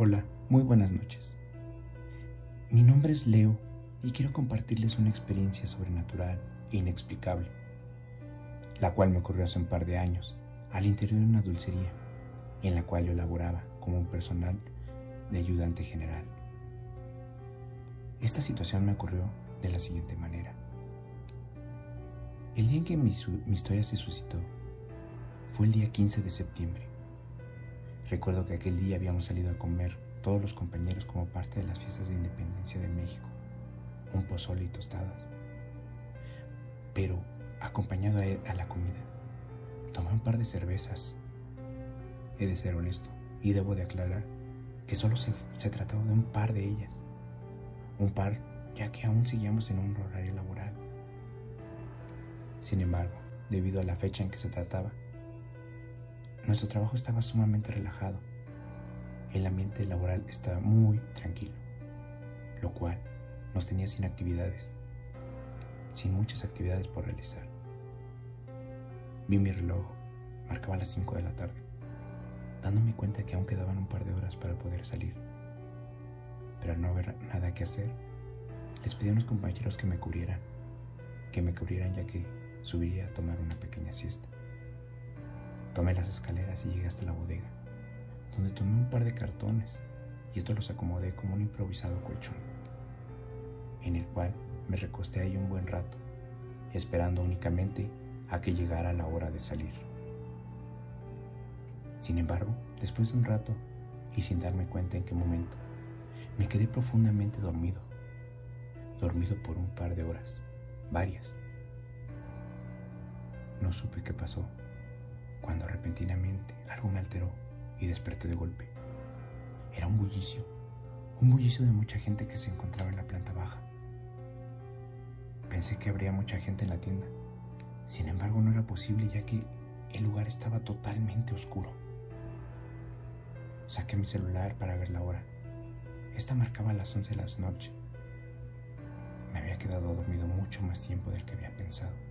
Hola, muy buenas noches. Mi nombre es Leo y quiero compartirles una experiencia sobrenatural e inexplicable, la cual me ocurrió hace un par de años al interior de una dulcería en la cual yo laboraba como un personal de ayudante general. Esta situación me ocurrió de la siguiente manera. El día en que mi, historia se suscitó fue el día 15 de septiembre. Recuerdo que aquel día habíamos salido a comer todos los compañeros como parte de las fiestas de independencia de México, un pozole y tostadas. Pero, acompañado a, la comida, tomé un par de cervezas. He de ser honesto y debo de aclarar que solo se, se trataba de un par de ellas. Un par ya que aún seguíamos en un horario laboral. Sin embargo, debido a la fecha en que se trataba, nuestro trabajo estaba sumamente relajado. El ambiente laboral estaba muy tranquilo, lo cual nos tenía sin actividades, sin muchas actividades por realizar. Vi mi reloj, marcaba las 5 de la tarde, dándome cuenta que aún quedaban un par de horas para poder salir. Pero al no haber nada que hacer, les pedí a unos compañeros que me cubrieran, que me cubrieran ya que subiría a tomar una pequeña siesta. Tomé las escaleras y llegué hasta la bodega, donde tomé un par de cartones y estos los acomodé como un improvisado colchón, en el cual me recosté ahí un buen rato, esperando únicamente a que llegara la hora de salir. Sin embargo, después de un rato, y sin darme cuenta en qué momento, me quedé profundamente dormido, dormido por un par de horas, varias. No supe qué pasó, cuando repentinamente algo me alteró y desperté de golpe. Era un bullicio, un bullicio de mucha gente que se encontraba en la planta baja. Pensé que habría mucha gente en la tienda, sin embargo no era posible ya que el lugar estaba totalmente oscuro. Saqué mi celular para ver la hora. Esta marcaba las 11 de la noche. Me había quedado dormido mucho más tiempo del que había pensado.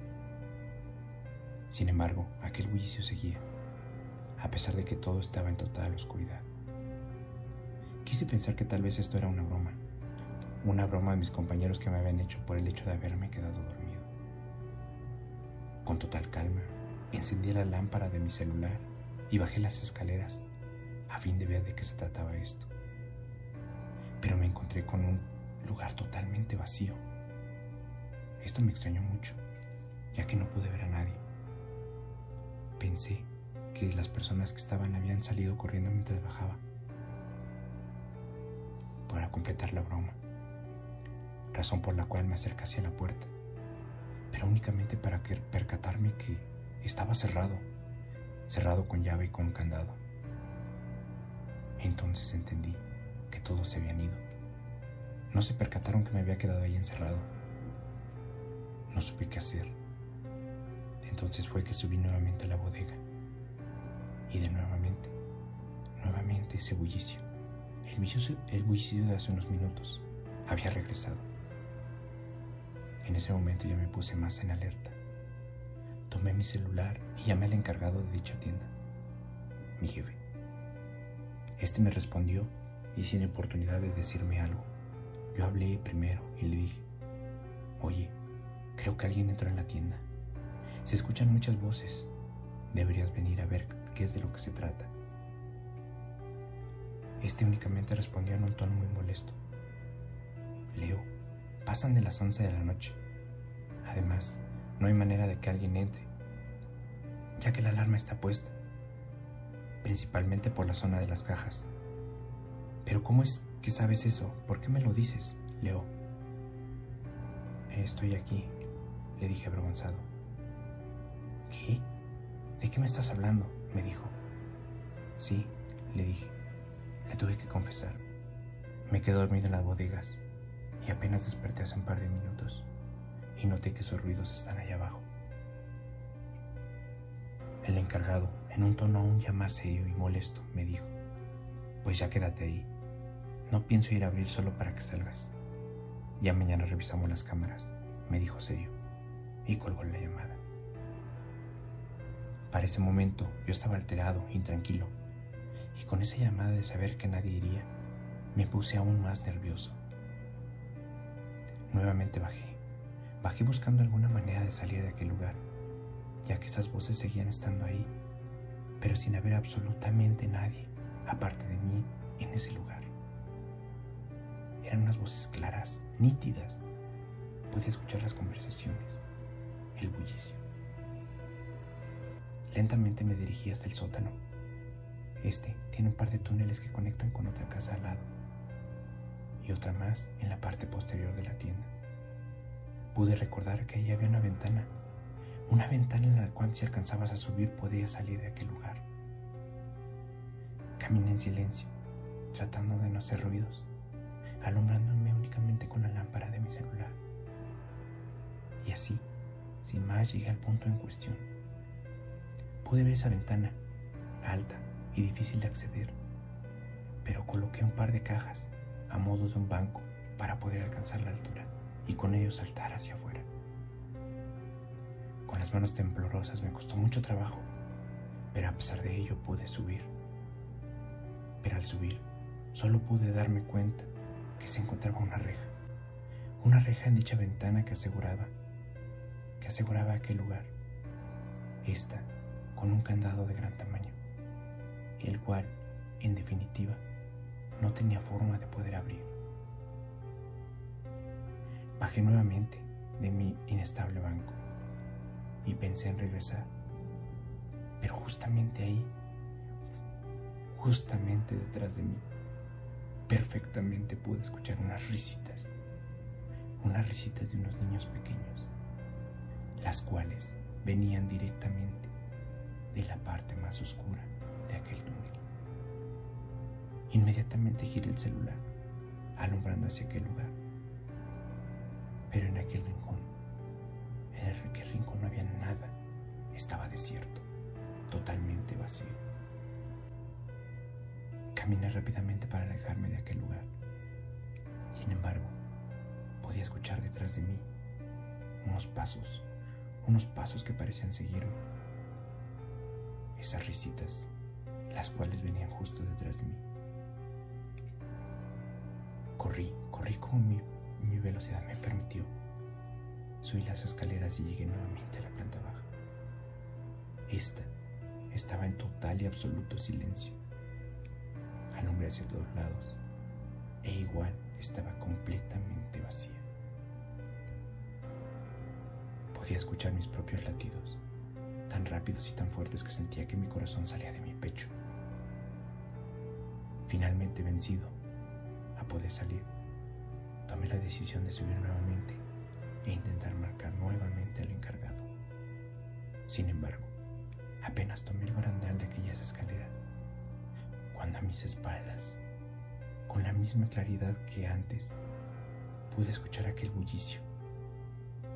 Sin embargo, aquel bullicio seguía, a pesar de que todo estaba en total oscuridad. Quise pensar que tal vez esto era una broma, una broma de mis compañeros que me habían hecho por el hecho de haberme quedado dormido. Con total calma, encendí la lámpara de mi celular y bajé las escaleras a fin de ver de qué se trataba esto. Pero me encontré con un lugar totalmente vacío. Esto me extrañó mucho, ya que no pude ver a nadie. Pensé que las personas que estaban habían salido corriendo mientras bajaba para completar la broma, razón por la cual me acerqué hacia la puerta, pero únicamente para que percatarme que estaba cerrado, cerrado con llave y con candado. Entonces entendí que todos se habían ido. No se percataron que me había quedado ahí encerrado. No supe qué hacer. Entonces fue que subí nuevamente a la bodega. Y de nuevamente, nuevamente ese bullicio. El bullicio, el bullicio de hace unos minutos había regresado. En ese momento ya me puse más en alerta. Tomé mi celular y llamé al encargado de dicha tienda, mi jefe. Este me respondió y sin oportunidad de decirme algo. Yo hablé primero y le dije, oye, creo que alguien entró en la tienda. Se escuchan muchas voces. Deberías venir a ver qué es de lo que se trata. Este únicamente respondió en un tono muy molesto. Leo, pasan de las 11 de la noche. Además, no hay manera de que alguien entre, ya que la alarma está puesta, principalmente por la zona de las cajas. Pero ¿cómo es que sabes eso? ¿Por qué me lo dices, Leo? Estoy aquí, le dije avergonzado. ¿Qué? ¿De qué me estás hablando? me dijo. Sí, le dije. Le tuve que confesar. Me quedé dormido en las bodegas y apenas desperté hace un par de minutos y noté que esos ruidos están allá abajo. El encargado, en un tono aún ya más serio y molesto, me dijo, pues ya quédate ahí. No pienso ir a abrir solo para que salgas. Ya mañana revisamos las cámaras, me dijo serio, y colgó la llamada. Para ese momento yo estaba alterado, intranquilo, y con esa llamada de saber que nadie iría, Me puse aún más nervioso. Nuevamente bajé. Bajé buscando alguna manera de salir de aquel lugar, ya que esas voces seguían estando ahí, pero sin haber absolutamente nadie, aparte de mí, en ese lugar. Eran unas voces claras, nítidas. Podía escuchar las conversaciones, el bullicio. Lentamente me dirigí hasta el sótano. Este tiene un par de túneles que conectan con otra casa al lado y otra más en la parte posterior de la tienda. Pude recordar que ahí había una ventana, una ventana en la cual si alcanzabas a subir podías salir de aquel lugar. Caminé en silencio, tratando de no hacer ruidos, alumbrándome únicamente con la lámpara de mi celular. Y así, sin más, llegué al punto en cuestión. Pude ver esa ventana, alta y difícil de acceder, pero coloqué un par de cajas a modo de un banco para poder alcanzar la altura y con ello saltar hacia afuera. Con las manos temblorosas me costó mucho trabajo, pero a pesar de ello pude subir. Pero al subir, solo pude darme cuenta que se encontraba una reja, una reja en dicha ventana que aseguraba, que aseguraba aquel lugar. Esta con un candado de gran tamaño, el cual, en definitiva, no tenía forma de poder abrir. Bajé nuevamente de mi inestable banco y pensé en regresar, pero justamente ahí, justamente detrás de mí, perfectamente pude escuchar unas risitas, unas risitas de unos niños pequeños, las cuales venían directamente de la parte más oscura de aquel túnel. Inmediatamente giré el celular, alumbrando hacia aquel lugar. Pero en aquel rincón, en aquel rincón no había nada, estaba desierto, totalmente vacío. Caminé rápidamente para alejarme de aquel lugar. Sin embargo, podía escuchar detrás de mí unos pasos, unos pasos que parecían seguirme esas risitas, las cuales venían justo detrás de mí. Corrí, corrí como mi, mi velocidad me permitió. Subí las escaleras y llegué nuevamente a la planta baja. Esta estaba en total y absoluto silencio. Alumbré hacia todos lados e igual estaba completamente vacía. Podía escuchar mis propios latidos tan rápidos y tan fuertes que sentía que mi corazón salía de mi pecho. Finalmente vencido a poder salir, tomé la decisión de subir nuevamente e intentar marcar nuevamente al encargado. Sin embargo, apenas tomé el barandal de aquellas escaleras, cuando a mis espaldas, con la misma claridad que antes, pude escuchar aquel bullicio,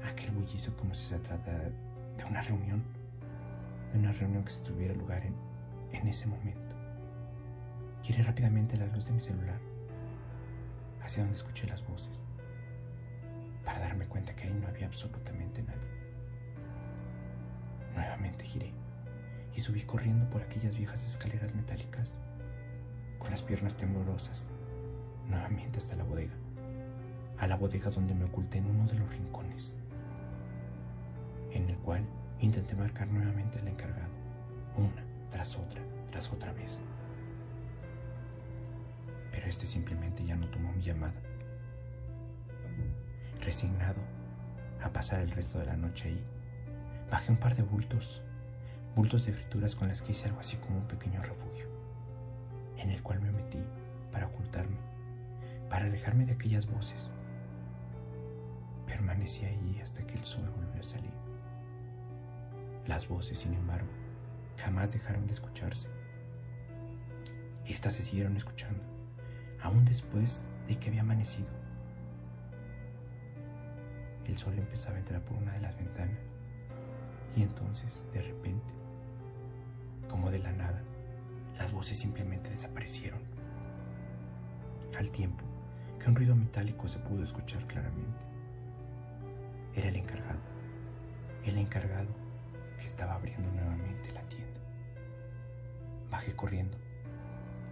aquel bullicio como si se tratara de una reunión una reunión que se tuviera lugar en, en ese momento. Giré rápidamente la luz de mi celular hacia donde escuché las voces para darme cuenta que ahí no había absolutamente nadie. Nuevamente giré y subí corriendo por aquellas viejas escaleras metálicas con las piernas temblorosas, nuevamente hasta la bodega, a la bodega donde me oculté en uno de los rincones, en el cual Intenté marcar nuevamente al encargado, una tras otra, tras otra vez. Pero este simplemente ya no tomó mi llamada. Resignado a pasar el resto de la noche ahí, bajé un par de bultos, bultos de frituras con las que hice algo así como un pequeño refugio, en el cual me metí para ocultarme, para alejarme de aquellas voces. Permanecí allí hasta que el sol volvió a salir. Las voces, sin embargo, jamás dejaron de escucharse. Estas se siguieron escuchando, aún después de que había amanecido. El sol empezaba a entrar por una de las ventanas y entonces, de repente, como de la nada, las voces simplemente desaparecieron. Al tiempo que un ruido metálico se pudo escuchar claramente. Era el encargado. El encargado estaba abriendo nuevamente la tienda. Bajé corriendo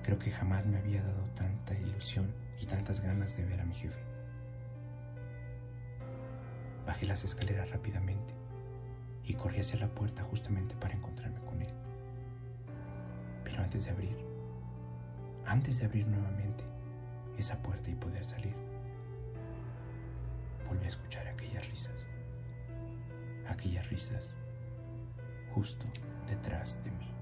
Creo que jamás me había dado tanta ilusión y tantas ganas de ver a mi jefe. Bajé las escaleras rápidamente y corrí hacia la puerta justamente para encontrarme con él. Pero antes de abrir, antes de abrir nuevamente esa puerta y poder salir, volví a escuchar aquellas risas, aquellas risas justo detrás de mí.